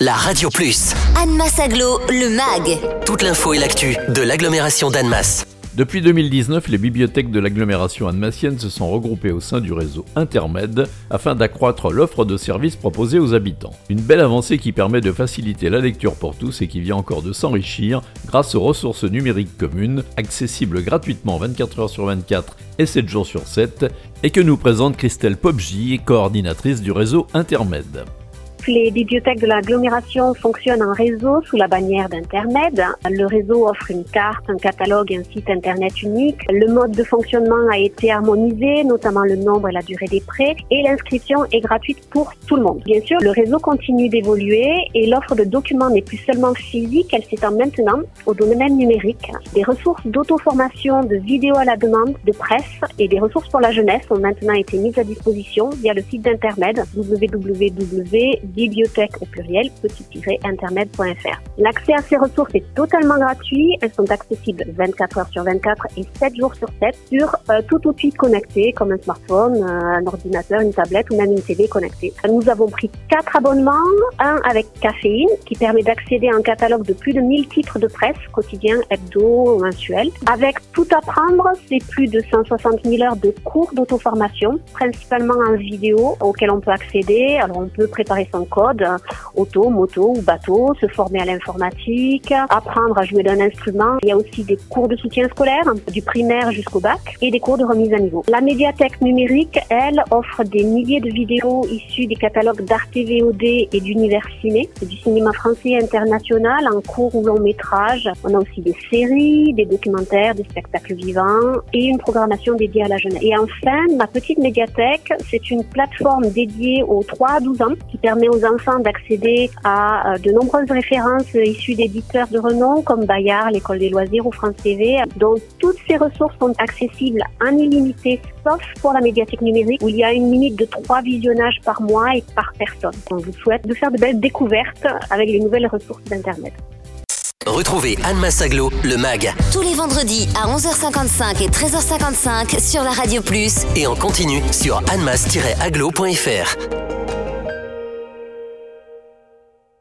la Radio Plus. Annemasse Aglo, le MAG. Toute l'info et l'actu de l'agglomération d'Annemasse. Depuis 2019, les bibliothèques de l'agglomération annemassienne se sont regroupées au sein du réseau Intermed afin d'accroître l'offre de services proposés aux habitants. Une belle avancée qui permet de faciliter la lecture pour tous et qui vient encore de s'enrichir grâce aux ressources numériques communes, accessibles gratuitement 24 heures sur 24 et 7 jours sur 7, et que nous présente Christelle Popji, coordinatrice du réseau Intermed. Les bibliothèques de l'agglomération fonctionnent en réseau sous la bannière d'Intermed. Le réseau offre une carte, un catalogue et un site internet unique. Le mode de fonctionnement a été harmonisé, notamment le nombre et la durée des prêts, et l'inscription est gratuite pour tout le monde. Bien sûr, le réseau continue d'évoluer et l'offre de documents n'est plus seulement physique, elle s'étend maintenant au domaine numérique. Des ressources d'auto-formation, de vidéos à la demande, de presse et des ressources pour la jeunesse ont maintenant été mises à disposition via le site d'Intermed www bibliothèque au pluriel petit-internet.fr. L'accès à ces ressources est totalement gratuit. Elles sont accessibles 24 heures sur 24 et 7 jours sur 7 sur euh, tout outil connecté comme un smartphone, euh, un ordinateur, une tablette ou même une télé connectée. Nous avons pris quatre abonnements, un avec caféine qui permet d'accéder à un catalogue de plus de 1000 titres de presse quotidien, hebdo, mensuel. Avec tout apprendre, c'est plus de 160 000 heures de cours d'auto-formation, principalement en vidéo auxquels on peut accéder. Alors on peut préparer son code, auto, moto ou bateau, se former à l'informatique, apprendre à jouer d'un instrument. Il y a aussi des cours de soutien scolaire, du primaire jusqu'au bac, et des cours de remise à niveau. La médiathèque numérique, elle, offre des milliers de vidéos issues des catalogues d'Arte VOD et d'Univers Ciné, du cinéma français international en cours ou long métrage. On a aussi des séries, des documentaires, des spectacles vivants et une programmation dédiée à la jeunesse. Et enfin, ma petite médiathèque, c'est une plateforme dédiée aux 3 à 12 ans qui permet aux enfants d'accéder à euh, de nombreuses références issues d'éditeurs de renom comme Bayard, l'École des loisirs ou France TV. Donc toutes ces ressources sont accessibles en illimité sauf pour la médiathèque numérique où il y a une limite de trois visionnages par mois et par personne. On vous souhaite de faire de belles découvertes avec les nouvelles ressources d'Internet. Retrouvez Anne Massaglo, le MAG. Tous les vendredis à 11h55 et 13h55 sur la Radio Plus. Et en continu sur annemass-aglo.fr.